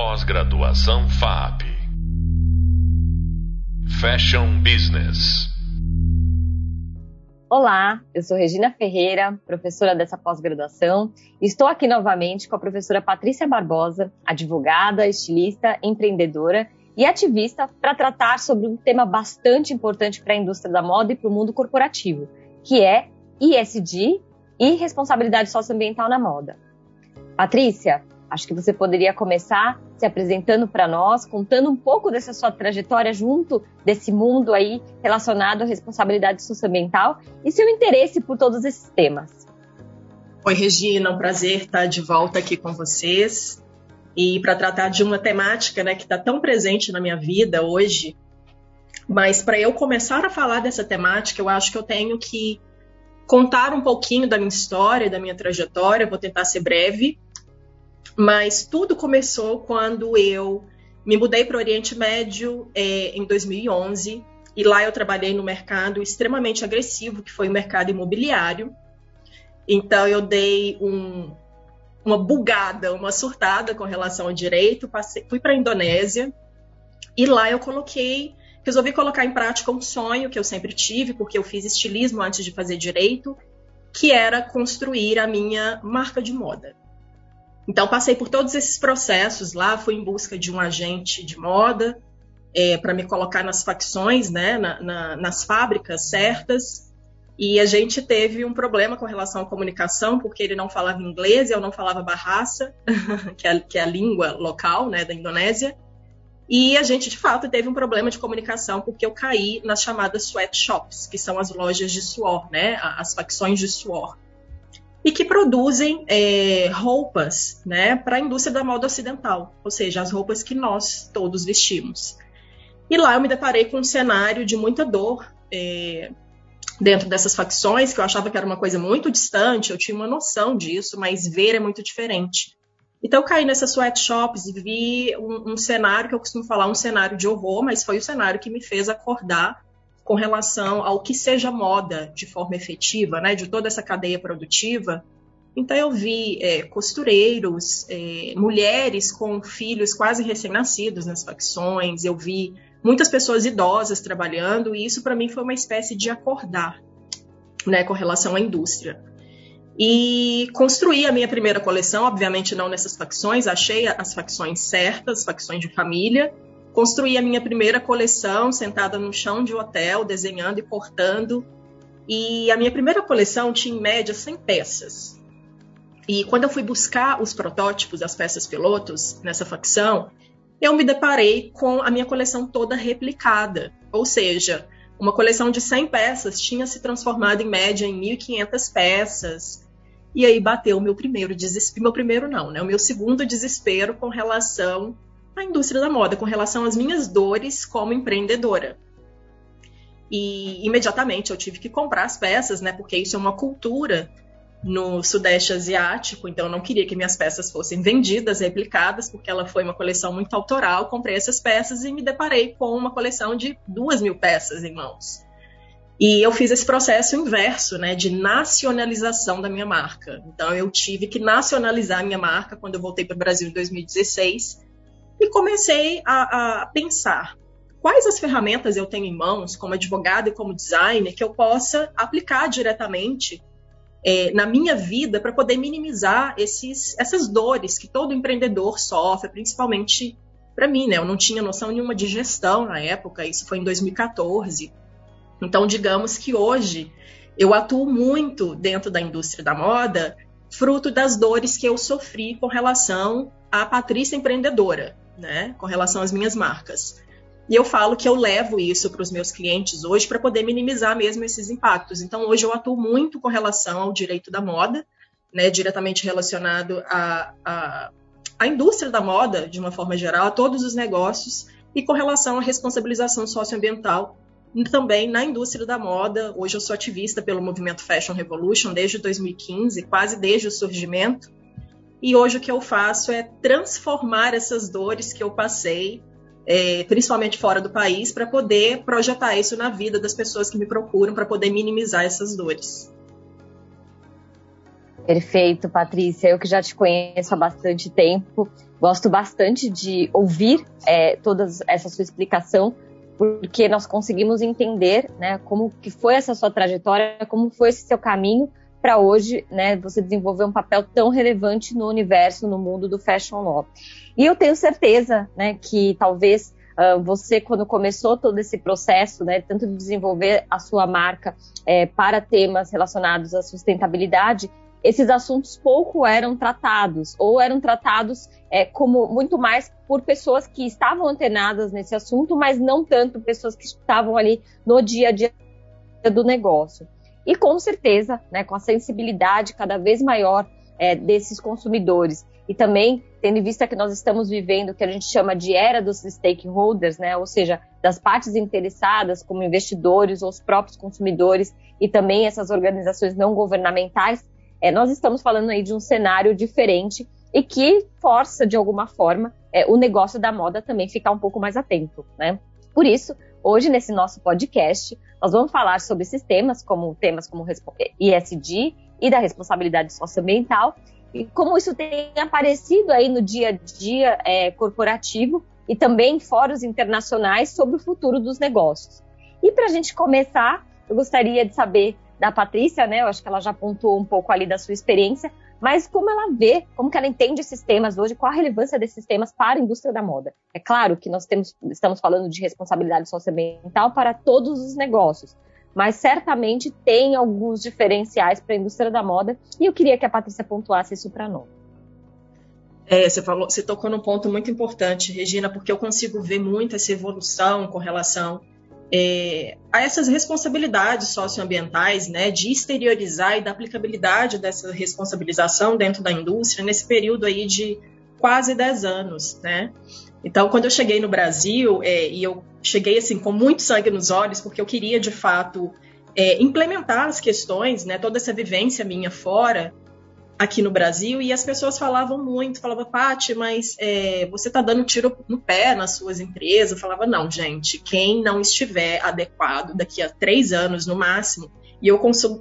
Pós-graduação FAP. Fashion Business. Olá, eu sou Regina Ferreira, professora dessa pós-graduação, e estou aqui novamente com a professora Patrícia Barbosa, advogada, estilista, empreendedora e ativista, para tratar sobre um tema bastante importante para a indústria da moda e para o mundo corporativo, que é ISD e responsabilidade socioambiental na moda. Patrícia, acho que você poderia começar se apresentando para nós, contando um pouco dessa sua trajetória junto desse mundo aí relacionado à responsabilidade socioambiental e seu interesse por todos esses temas. Oi, Regina, um prazer estar de volta aqui com vocês e para tratar de uma temática né, que está tão presente na minha vida hoje. Mas para eu começar a falar dessa temática, eu acho que eu tenho que contar um pouquinho da minha história, da minha trajetória. vou tentar ser breve mas tudo começou quando eu me mudei para o Oriente Médio é, em 2011 e lá eu trabalhei no mercado extremamente agressivo, que foi o mercado imobiliário. Então eu dei um, uma bugada, uma surtada com relação ao direito, passei, fui para a Indonésia e lá eu coloquei, resolvi colocar em prática um sonho que eu sempre tive, porque eu fiz estilismo antes de fazer direito, que era construir a minha marca de moda. Então, passei por todos esses processos lá, fui em busca de um agente de moda é, para me colocar nas facções, né, na, na, nas fábricas certas. E a gente teve um problema com relação à comunicação, porque ele não falava inglês e eu não falava barraça, que é, que é a língua local né, da Indonésia. E a gente, de fato, teve um problema de comunicação, porque eu caí nas chamadas sweatshops, que são as lojas de suor, né, as facções de suor e que produzem é, roupas né, para a indústria da moda ocidental, ou seja, as roupas que nós todos vestimos. E lá eu me deparei com um cenário de muita dor é, dentro dessas facções, que eu achava que era uma coisa muito distante, eu tinha uma noção disso, mas ver é muito diferente. Então eu caí nessas sweatshops e vi um, um cenário que eu costumo falar, um cenário de horror, mas foi o cenário que me fez acordar com relação ao que seja moda de forma efetiva, né, de toda essa cadeia produtiva. Então eu vi é, costureiros, é, mulheres com filhos quase recém-nascidos nas facções, eu vi muitas pessoas idosas trabalhando e isso para mim foi uma espécie de acordar, né, com relação à indústria. E construí a minha primeira coleção, obviamente não nessas facções, achei as facções certas, facções de família, Construí a minha primeira coleção sentada no chão de hotel, desenhando e cortando. E a minha primeira coleção tinha em média 100 peças. E quando eu fui buscar os protótipos das peças pilotos nessa facção, eu me deparei com a minha coleção toda replicada. Ou seja, uma coleção de 100 peças tinha se transformado em média em 1.500 peças. E aí bateu o meu primeiro desespero, meu primeiro não, né? O meu segundo desespero com relação a indústria da moda com relação às minhas dores como empreendedora. E imediatamente eu tive que comprar as peças, né? Porque isso é uma cultura no Sudeste Asiático, então eu não queria que minhas peças fossem vendidas, replicadas, porque ela foi uma coleção muito autoral. Comprei essas peças e me deparei com uma coleção de duas mil peças em mãos. E eu fiz esse processo inverso, né, de nacionalização da minha marca. Então eu tive que nacionalizar a minha marca quando eu voltei para o Brasil em 2016 e comecei a, a pensar quais as ferramentas eu tenho em mãos, como advogado e como designer, que eu possa aplicar diretamente é, na minha vida para poder minimizar esses, essas dores que todo empreendedor sofre, principalmente para mim, né? Eu não tinha noção nenhuma de gestão na época, isso foi em 2014. Então, digamos que hoje eu atuo muito dentro da indústria da moda, fruto das dores que eu sofri com relação à Patrícia empreendedora né, com relação às minhas marcas. E eu falo que eu levo isso para os meus clientes hoje para poder minimizar mesmo esses impactos. Então, hoje eu atuo muito com relação ao direito da moda, né, diretamente relacionado à, à, à indústria da moda, de uma forma geral, a todos os negócios, e com relação à responsabilização socioambiental também na indústria da moda. Hoje eu sou ativista pelo movimento Fashion Revolution desde 2015, quase desde o surgimento. E hoje o que eu faço é transformar essas dores que eu passei, é, principalmente fora do país, para poder projetar isso na vida das pessoas que me procuram, para poder minimizar essas dores. Perfeito, Patrícia. Eu que já te conheço há bastante tempo, gosto bastante de ouvir é, toda essa sua explicação, porque nós conseguimos entender né, como que foi essa sua trajetória, como foi esse seu caminho para hoje, né, você desenvolver um papel tão relevante no universo, no mundo do fashion law. E eu tenho certeza, né, que talvez uh, você, quando começou todo esse processo, né, tanto de desenvolver a sua marca é, para temas relacionados à sustentabilidade, esses assuntos pouco eram tratados, ou eram tratados é, como muito mais por pessoas que estavam antenadas nesse assunto, mas não tanto pessoas que estavam ali no dia a dia do negócio. E com certeza, né, com a sensibilidade cada vez maior é, desses consumidores e também tendo em vista que nós estamos vivendo o que a gente chama de era dos stakeholders, né, ou seja, das partes interessadas, como investidores ou os próprios consumidores e também essas organizações não governamentais, é, nós estamos falando aí de um cenário diferente e que força, de alguma forma, é, o negócio da moda também ficar um pouco mais atento, né? Por isso, hoje, nesse nosso podcast, nós vamos falar sobre esses temas, como temas como ISD e da responsabilidade socioambiental, e como isso tem aparecido aí no dia a dia é, corporativo e também em fóruns internacionais sobre o futuro dos negócios. E para a gente começar, eu gostaria de saber da Patrícia, né? Eu acho que ela já pontuou um pouco ali da sua experiência, mas como ela vê, como que ela entende esses temas hoje, qual a relevância desses temas para a indústria da moda. É claro que nós temos, estamos falando de responsabilidade socioambiental para todos os negócios, mas certamente tem alguns diferenciais para a indústria da moda e eu queria que a Patrícia pontuasse isso para nós. É, você falou, você tocou num ponto muito importante, Regina, porque eu consigo ver muito essa evolução com relação é, a essas responsabilidades socioambientais, né, de exteriorizar e da aplicabilidade dessa responsabilização dentro da indústria nesse período aí de quase 10 anos, né? Então, quando eu cheguei no Brasil, é, e eu cheguei assim com muito sangue nos olhos, porque eu queria de fato é, implementar as questões, né, toda essa vivência minha fora, aqui no Brasil e as pessoas falavam muito, falava Pati, mas é, você está dando tiro no pé nas suas empresas. Eu falava, não, gente, quem não estiver adequado daqui a três anos no máximo, e eu, consumo,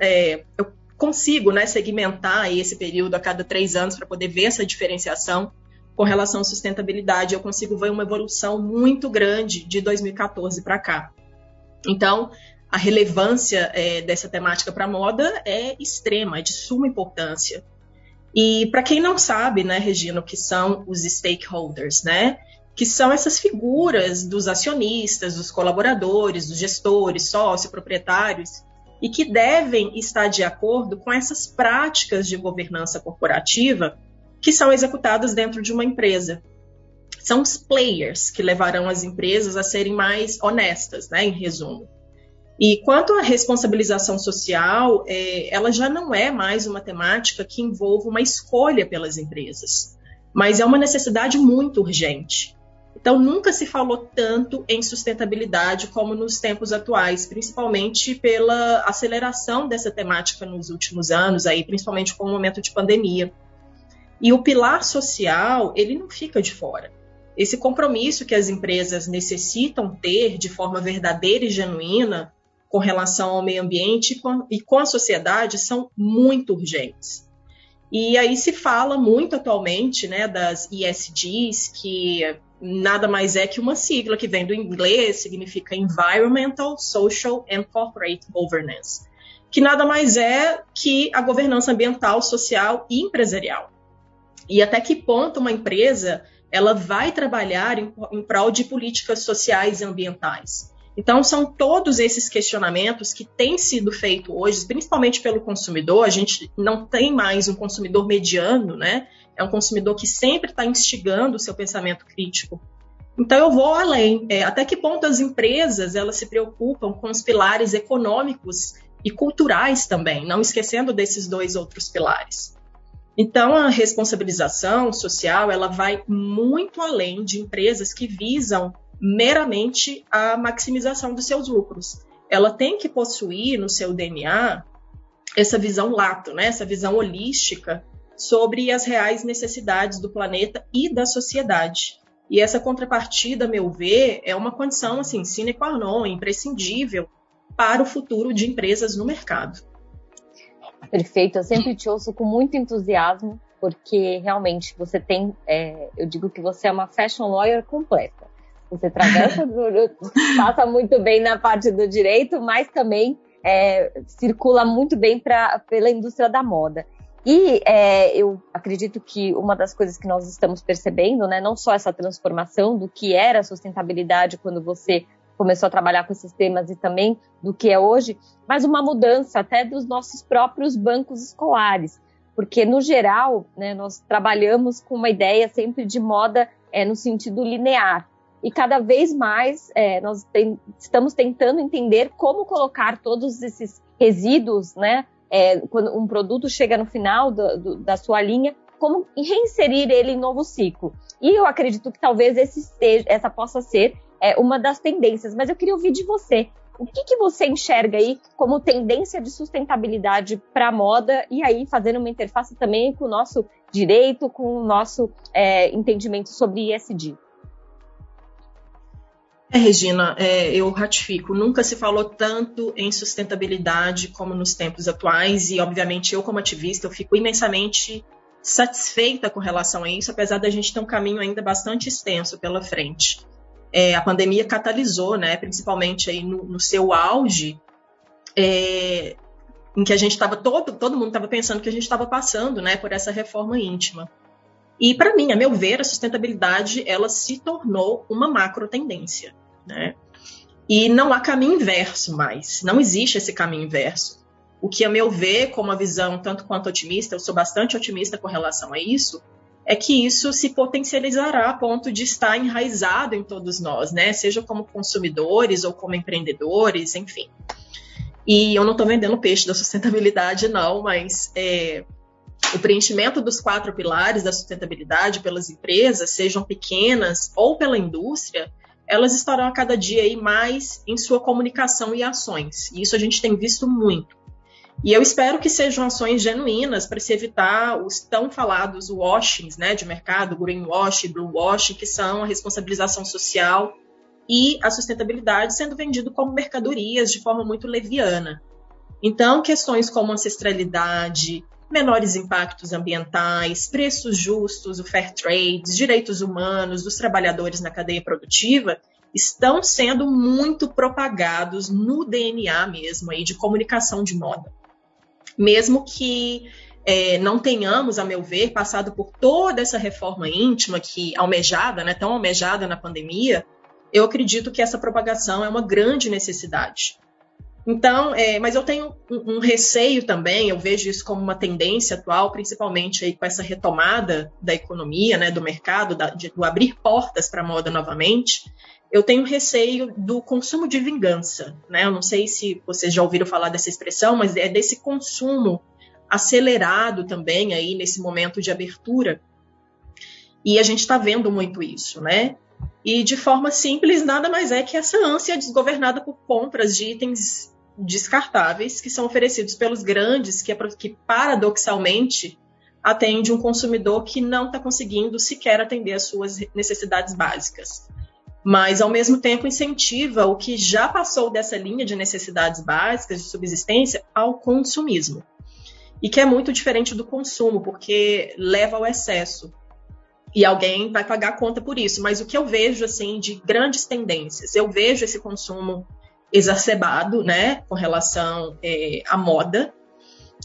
é, eu consigo né, segmentar esse período a cada três anos para poder ver essa diferenciação com relação à sustentabilidade, eu consigo ver uma evolução muito grande de 2014 para cá. Então, a relevância é, dessa temática para a moda é extrema, é de suma importância. E para quem não sabe, né, Regina, o que são os stakeholders, né? Que são essas figuras dos acionistas, dos colaboradores, dos gestores, sócios, proprietários, e que devem estar de acordo com essas práticas de governança corporativa que são executadas dentro de uma empresa. São os players que levarão as empresas a serem mais honestas, né, em resumo. E quanto à responsabilização social, é, ela já não é mais uma temática que envolve uma escolha pelas empresas, mas é uma necessidade muito urgente. Então, nunca se falou tanto em sustentabilidade como nos tempos atuais, principalmente pela aceleração dessa temática nos últimos anos, aí, principalmente com o momento de pandemia. E o pilar social, ele não fica de fora. Esse compromisso que as empresas necessitam ter de forma verdadeira e genuína com relação ao meio ambiente e com, e com a sociedade são muito urgentes. E aí se fala muito atualmente né, das ESGs, que nada mais é que uma sigla que vem do inglês, significa Environmental, Social and Corporate Governance, que nada mais é que a governança ambiental, social e empresarial. E até que ponto uma empresa ela vai trabalhar em, em prol de políticas sociais e ambientais. Então, são todos esses questionamentos que têm sido feitos hoje, principalmente pelo consumidor. A gente não tem mais um consumidor mediano, né? É um consumidor que sempre está instigando o seu pensamento crítico. Então, eu vou além. É, até que ponto as empresas elas se preocupam com os pilares econômicos e culturais também, não esquecendo desses dois outros pilares. Então, a responsabilização social ela vai muito além de empresas que visam meramente a maximização dos seus lucros. Ela tem que possuir no seu DNA essa visão lato, né? essa visão holística sobre as reais necessidades do planeta e da sociedade. E essa contrapartida, a meu ver, é uma condição assim, sine qua non, imprescindível para o futuro de empresas no mercado. Perfeito, eu sempre te ouço com muito entusiasmo, porque realmente você tem, é, eu digo que você é uma fashion lawyer completa. Você atravessa, passa muito bem na parte do direito, mas também é, circula muito bem pra, pela indústria da moda. E é, eu acredito que uma das coisas que nós estamos percebendo, né, não só essa transformação do que era sustentabilidade quando você começou a trabalhar com esses temas e também do que é hoje, mas uma mudança até dos nossos próprios bancos escolares, porque no geral, né, nós trabalhamos com uma ideia sempre de moda é, no sentido linear. E cada vez mais é, nós tem, estamos tentando entender como colocar todos esses resíduos, né, é, quando um produto chega no final do, do, da sua linha, como reinserir ele em novo ciclo. E eu acredito que talvez esse essa possa ser é, uma das tendências, mas eu queria ouvir de você. O que, que você enxerga aí como tendência de sustentabilidade para a moda e aí fazendo uma interface também com o nosso direito, com o nosso é, entendimento sobre ESG? É, Regina, é, eu ratifico. Nunca se falou tanto em sustentabilidade como nos tempos atuais, e obviamente eu, como ativista, eu fico imensamente satisfeita com relação a isso, apesar da gente ter um caminho ainda bastante extenso pela frente. É, a pandemia catalisou, né, principalmente aí no, no seu auge, é, em que a gente estava todo, todo mundo estava pensando que a gente estava passando, né, por essa reforma íntima. E para mim, a meu ver, a sustentabilidade ela se tornou uma macro tendência, né? E não há caminho inverso mais, não existe esse caminho inverso. O que, a meu ver, com uma visão tanto quanto otimista, eu sou bastante otimista com relação a isso, é que isso se potencializará a ponto de estar enraizado em todos nós, né? Seja como consumidores ou como empreendedores, enfim. E eu não estou vendendo peixe da sustentabilidade, não, mas é, o preenchimento dos quatro pilares da sustentabilidade pelas empresas, sejam pequenas ou pela indústria, elas estarão a cada dia aí mais em sua comunicação e ações. E isso a gente tem visto muito. E eu espero que sejam ações genuínas para se evitar os tão falados washings né, de mercado, greenwashing, bluewashing, que são a responsabilização social e a sustentabilidade sendo vendido como mercadorias de forma muito leviana. Então, questões como ancestralidade, menores impactos ambientais, preços justos, o fair trade, direitos humanos dos trabalhadores na cadeia produtiva estão sendo muito propagados no DNA mesmo aí de comunicação de moda. Mesmo que é, não tenhamos, a meu ver, passado por toda essa reforma íntima que almejada, né, tão almejada na pandemia, eu acredito que essa propagação é uma grande necessidade. Então, é, mas eu tenho um, um, receio também, eu vejo isso como uma tendência atual, principalmente aí com essa retomada da economia, né, do mercado, da, de, do abrir portas para a moda novamente. Eu tenho receio do consumo de vingança, né? Eu não sei se vocês já ouviram falar dessa expressão, mas é desse consumo acelerado também aí nesse momento de abertura. E a gente está vendo muito isso, né? E de forma simples, nada mais é que essa ânsia desgovernada por compras de itens descartáveis que são oferecidos pelos grandes, que, é, que paradoxalmente atende um consumidor que não está conseguindo sequer atender às suas necessidades básicas. Mas, ao mesmo tempo, incentiva o que já passou dessa linha de necessidades básicas de subsistência ao consumismo. E que é muito diferente do consumo, porque leva ao excesso. E alguém vai pagar a conta por isso. Mas o que eu vejo, assim, de grandes tendências, eu vejo esse consumo exacerbado, né, com relação é, à moda.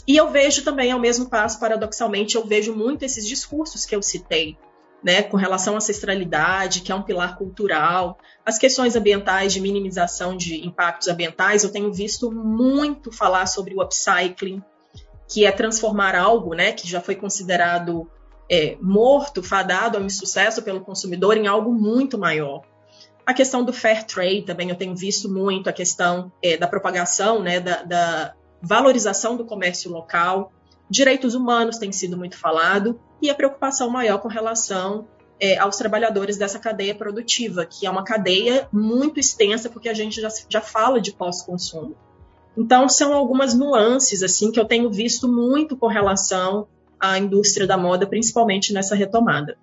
E eu vejo também, ao mesmo passo, paradoxalmente, eu vejo muito esses discursos que eu citei, né, com relação à ancestralidade, que é um pilar cultural, as questões ambientais de minimização de impactos ambientais, eu tenho visto muito falar sobre o upcycling, que é transformar algo, né, que já foi considerado é, morto, fadado ao insucesso pelo consumidor, em algo muito maior. A questão do fair trade também eu tenho visto muito, a questão é, da propagação, né, da, da, valorização do comércio local. Direitos humanos tem sido muito falado e a preocupação maior com relação é, aos trabalhadores dessa cadeia produtiva, que é uma cadeia muito extensa, porque a gente já, já fala de pós-consumo. Então, são algumas nuances assim que eu tenho visto muito com relação à indústria da moda, principalmente nessa retomada.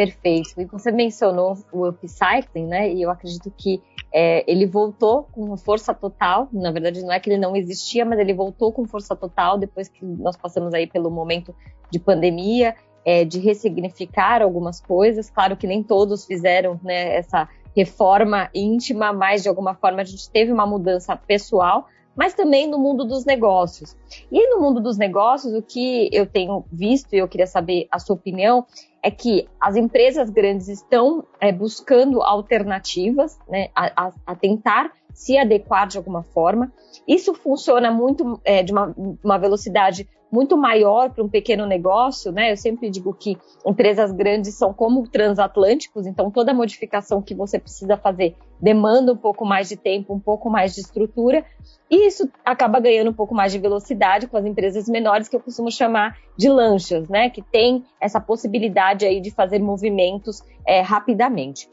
Perfeito. E você mencionou o upcycling, né? E eu acredito que é, ele voltou com força total. Na verdade, não é que ele não existia, mas ele voltou com força total depois que nós passamos aí pelo momento de pandemia, é, de ressignificar algumas coisas. Claro que nem todos fizeram né, essa reforma íntima, mas de alguma forma a gente teve uma mudança pessoal, mas também no mundo dos negócios. E no mundo dos negócios, o que eu tenho visto, e eu queria saber a sua opinião, é que as empresas grandes estão é, buscando alternativas, né, a, a, a, tentar se adequar de alguma forma. Isso funciona muito é, de uma, uma velocidade muito maior para um pequeno negócio, né? Eu sempre digo que empresas grandes são como transatlânticos, então toda modificação que você precisa fazer demanda um pouco mais de tempo, um pouco mais de estrutura, e isso acaba ganhando um pouco mais de velocidade com as empresas menores que eu costumo chamar de lanchas, né? Que tem essa possibilidade aí de fazer movimentos é, rapidamente.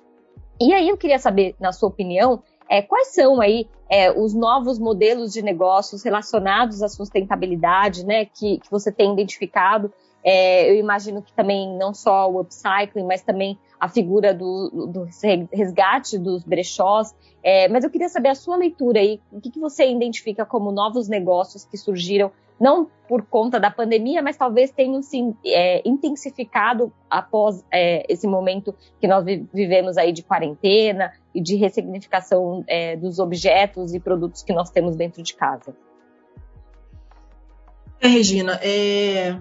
E aí eu queria saber, na sua opinião, é, quais são aí é, os novos modelos de negócios relacionados à sustentabilidade, né, que, que você tem identificado? É, eu imagino que também não só o upcycling, mas também a figura do, do resgate dos brechós. É, mas eu queria saber a sua leitura aí, o que, que você identifica como novos negócios que surgiram não por conta da pandemia, mas talvez tenham se é, intensificado após é, esse momento que nós vivemos aí de quarentena e de ressignificação é, dos objetos e produtos que nós temos dentro de casa. É, Regina, é,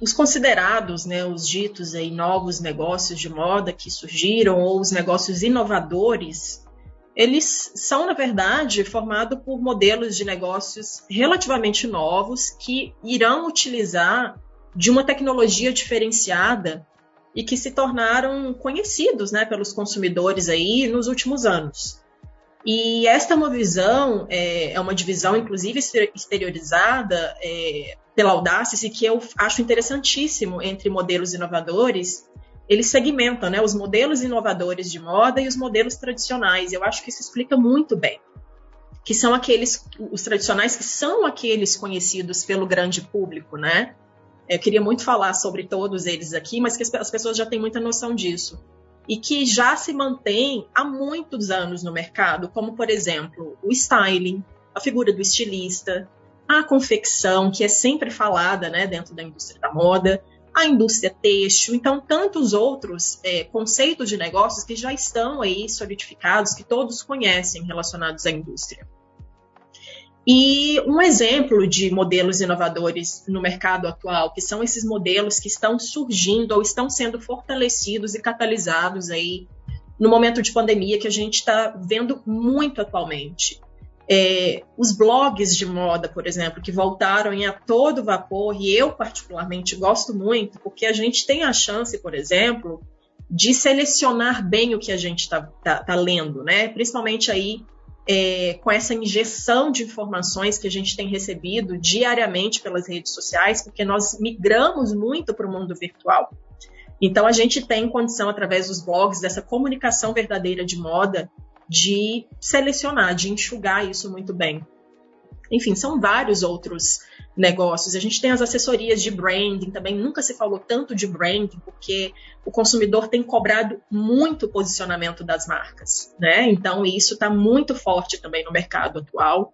os considerados, né, os ditos aí novos negócios de moda que surgiram ou os negócios inovadores eles são, na verdade, formados por modelos de negócios relativamente novos que irão utilizar de uma tecnologia diferenciada e que se tornaram conhecidos né, pelos consumidores aí nos últimos anos. E esta é uma visão, é, é uma divisão, inclusive, exteriorizada é, pela Audacious, que eu acho interessantíssimo entre modelos inovadores eles segmentam né, os modelos inovadores de moda e os modelos tradicionais. Eu acho que isso explica muito bem. Que são aqueles, os tradicionais que são aqueles conhecidos pelo grande público, né? Eu queria muito falar sobre todos eles aqui, mas que as pessoas já têm muita noção disso. E que já se mantém há muitos anos no mercado, como, por exemplo, o styling, a figura do estilista, a confecção, que é sempre falada né, dentro da indústria da moda, a indústria têxtil, então tantos outros é, conceitos de negócios que já estão aí solidificados, que todos conhecem relacionados à indústria. E um exemplo de modelos inovadores no mercado atual, que são esses modelos que estão surgindo ou estão sendo fortalecidos e catalisados aí no momento de pandemia que a gente está vendo muito atualmente. É, os blogs de moda, por exemplo, que voltaram em a todo vapor, e eu particularmente gosto muito, porque a gente tem a chance, por exemplo, de selecionar bem o que a gente está tá, tá lendo, né? Principalmente aí é, com essa injeção de informações que a gente tem recebido diariamente pelas redes sociais, porque nós migramos muito para o mundo virtual. Então a gente tem condição, através dos blogs, dessa comunicação verdadeira de moda, de selecionar, de enxugar isso muito bem. Enfim, são vários outros negócios. A gente tem as assessorias de branding também. Nunca se falou tanto de branding, porque o consumidor tem cobrado muito posicionamento das marcas, né? Então, isso está muito forte também no mercado atual.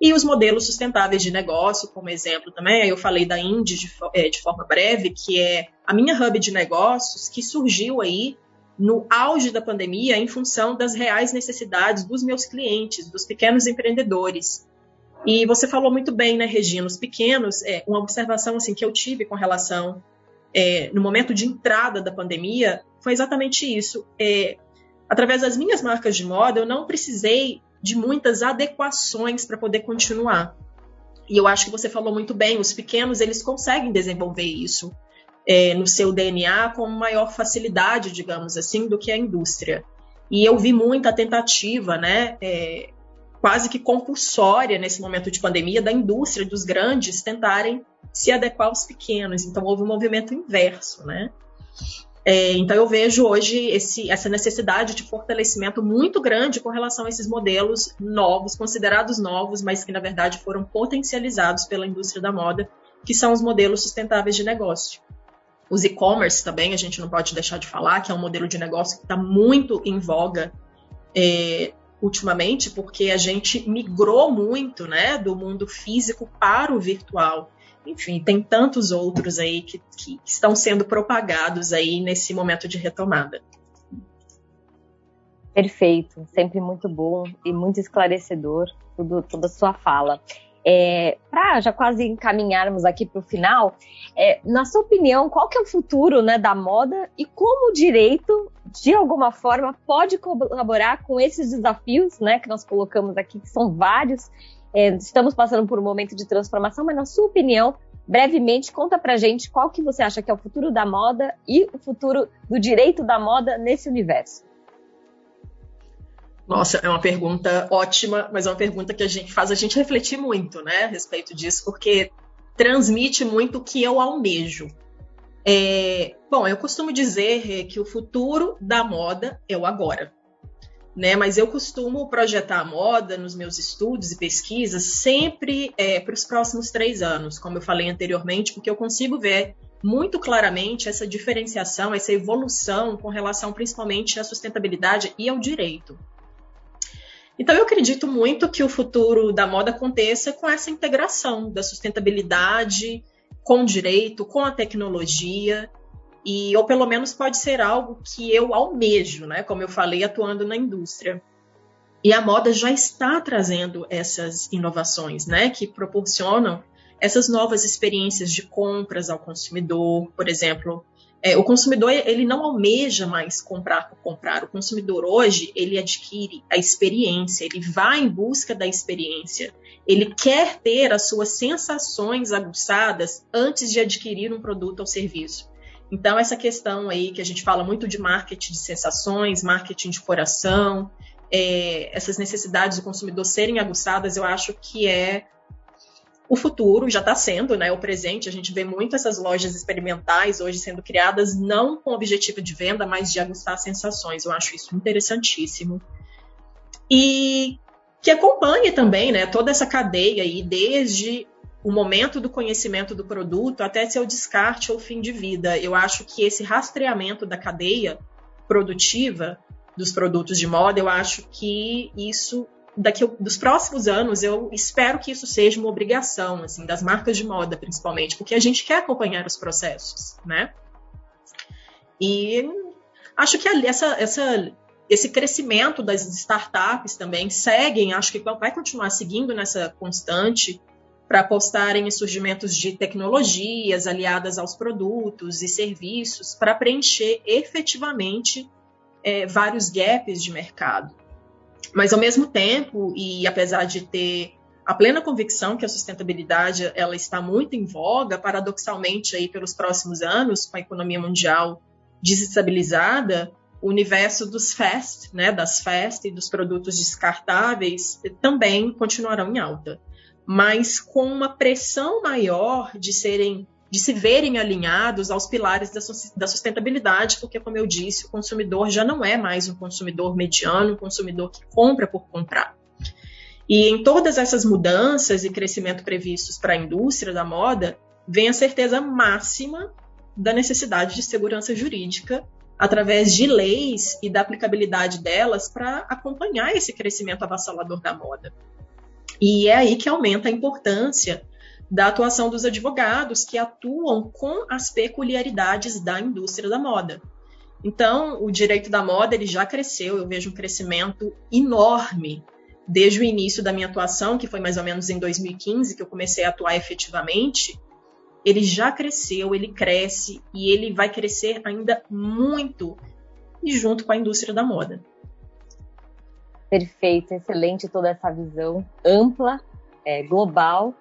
E os modelos sustentáveis de negócio, como exemplo também, eu falei da Indy de, é, de forma breve, que é a minha hub de negócios, que surgiu aí no auge da pandemia em função das reais necessidades dos meus clientes, dos pequenos empreendedores. E você falou muito bem, né, Regina? Os pequenos, é, uma observação assim que eu tive com relação é, no momento de entrada da pandemia foi exatamente isso. É, através das minhas marcas de moda, eu não precisei de muitas adequações para poder continuar. E eu acho que você falou muito bem, os pequenos eles conseguem desenvolver isso é, no seu DNA com maior facilidade, digamos assim, do que a indústria. E eu vi muita tentativa, né, é, quase que compulsória nesse momento de pandemia, da indústria, dos grandes, tentarem se adequar aos pequenos. Então houve um movimento inverso, né? É, então eu vejo hoje esse, essa necessidade de fortalecimento muito grande com relação a esses modelos novos, considerados novos, mas que na verdade foram potencializados pela indústria da moda, que são os modelos sustentáveis de negócio. Os e-commerce também, a gente não pode deixar de falar, que é um modelo de negócio que está muito em voga é, ultimamente, porque a gente migrou muito, né, do mundo físico para o virtual. Enfim, tem tantos outros aí que, que estão sendo propagados aí nesse momento de retomada. Perfeito, sempre muito bom e muito esclarecedor tudo, toda a sua fala. É, para já quase encaminharmos aqui para o final, é, na sua opinião, qual que é o futuro né, da moda e como o direito, de alguma forma, pode colaborar com esses desafios né, que nós colocamos aqui, que são vários. É, estamos passando por um momento de transformação, mas na sua opinião, brevemente, conta para gente qual que você acha que é o futuro da moda e o futuro do direito da moda nesse universo. Nossa, é uma pergunta ótima, mas é uma pergunta que a gente faz a gente refletir muito, né, a respeito disso, porque transmite muito o que eu almejo. É, bom, eu costumo dizer que o futuro da moda é o agora. Né, mas eu costumo projetar a moda nos meus estudos e pesquisas sempre é, para os próximos três anos, como eu falei anteriormente, porque eu consigo ver muito claramente essa diferenciação, essa evolução com relação principalmente à sustentabilidade e ao direito. Então, eu acredito muito que o futuro da moda aconteça com essa integração da sustentabilidade com o direito, com a tecnologia, e ou pelo menos pode ser algo que eu almejo, né? Como eu falei, atuando na indústria. E a moda já está trazendo essas inovações, né? Que proporcionam essas novas experiências de compras ao consumidor, por exemplo, é, o consumidor ele não almeja mais comprar por comprar. O consumidor hoje ele adquire a experiência, ele vai em busca da experiência. Ele quer ter as suas sensações aguçadas antes de adquirir um produto ou serviço. Então essa questão aí que a gente fala muito de marketing de sensações, marketing de coração, é, essas necessidades do consumidor serem aguçadas, eu acho que é o futuro já está sendo, né? O presente, a gente vê muito essas lojas experimentais hoje sendo criadas não com objetivo de venda, mas de aguçar sensações. Eu acho isso interessantíssimo. E que acompanhe também, né, toda essa cadeia aí, desde o momento do conhecimento do produto até seu descarte ou fim de vida. Eu acho que esse rastreamento da cadeia produtiva dos produtos de moda, eu acho que isso daqui dos próximos anos, eu espero que isso seja uma obrigação, assim, das marcas de moda, principalmente, porque a gente quer acompanhar os processos, né? E acho que essa, essa, esse crescimento das startups também seguem, acho que vai continuar seguindo nessa constante para apostarem em surgimentos de tecnologias aliadas aos produtos e serviços para preencher efetivamente é, vários gaps de mercado. Mas ao mesmo tempo, e apesar de ter a plena convicção que a sustentabilidade ela está muito em voga, paradoxalmente aí pelos próximos anos, com a economia mundial desestabilizada, o universo dos fast, né, das fast e dos produtos descartáveis também continuarão em alta, mas com uma pressão maior de serem de se verem alinhados aos pilares da sustentabilidade, porque, como eu disse, o consumidor já não é mais um consumidor mediano, um consumidor que compra por comprar. E em todas essas mudanças e crescimento previstos para a indústria da moda, vem a certeza máxima da necessidade de segurança jurídica através de leis e da aplicabilidade delas para acompanhar esse crescimento avassalador da moda. E é aí que aumenta a importância da atuação dos advogados que atuam com as peculiaridades da indústria da moda. Então, o direito da moda ele já cresceu, eu vejo um crescimento enorme desde o início da minha atuação, que foi mais ou menos em 2015 que eu comecei a atuar efetivamente. Ele já cresceu, ele cresce e ele vai crescer ainda muito e junto com a indústria da moda. Perfeito, excelente toda essa visão ampla, é, global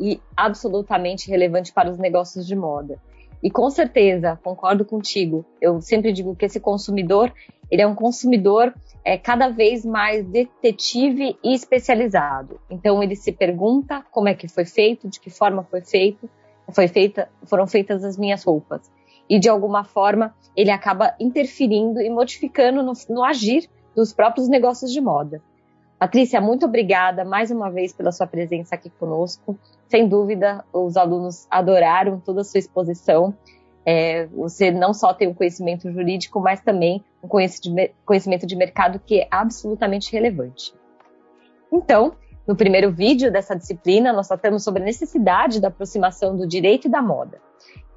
e absolutamente relevante para os negócios de moda. E com certeza, concordo contigo. Eu sempre digo que esse consumidor, ele é um consumidor é, cada vez mais detetive e especializado. Então ele se pergunta como é que foi feito, de que forma foi feito, foi feita, foram feitas as minhas roupas. E de alguma forma ele acaba interferindo e modificando no, no agir dos próprios negócios de moda. Patrícia, muito obrigada mais uma vez pela sua presença aqui conosco. Sem dúvida, os alunos adoraram toda a sua exposição. é, você não só tem um conhecimento jurídico, mas também um conhecimento de mercado que é absolutamente relevante. Então, no primeiro vídeo dessa disciplina, nós tratamos sobre a necessidade da aproximação do direito e da moda.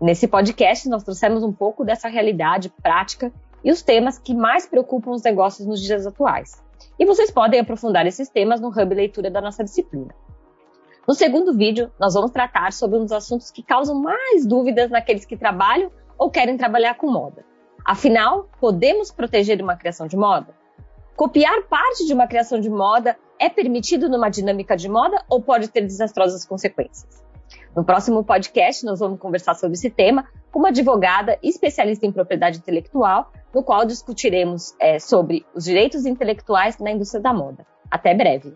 Nesse podcast, nós trouxemos um pouco dessa realidade prática e os temas que mais preocupam os negócios nos dias atuais. E vocês podem aprofundar esses temas no Hub Leitura da nossa disciplina. No segundo vídeo, nós vamos tratar sobre um dos assuntos que causam mais dúvidas naqueles que trabalham ou querem trabalhar com moda. Afinal, podemos proteger uma criação de moda? Copiar parte de uma criação de moda é permitido numa dinâmica de moda ou pode ter desastrosas consequências? No próximo podcast, nós vamos conversar sobre esse tema com uma advogada especialista em propriedade intelectual, no qual discutiremos é, sobre os direitos intelectuais na indústria da moda. Até breve!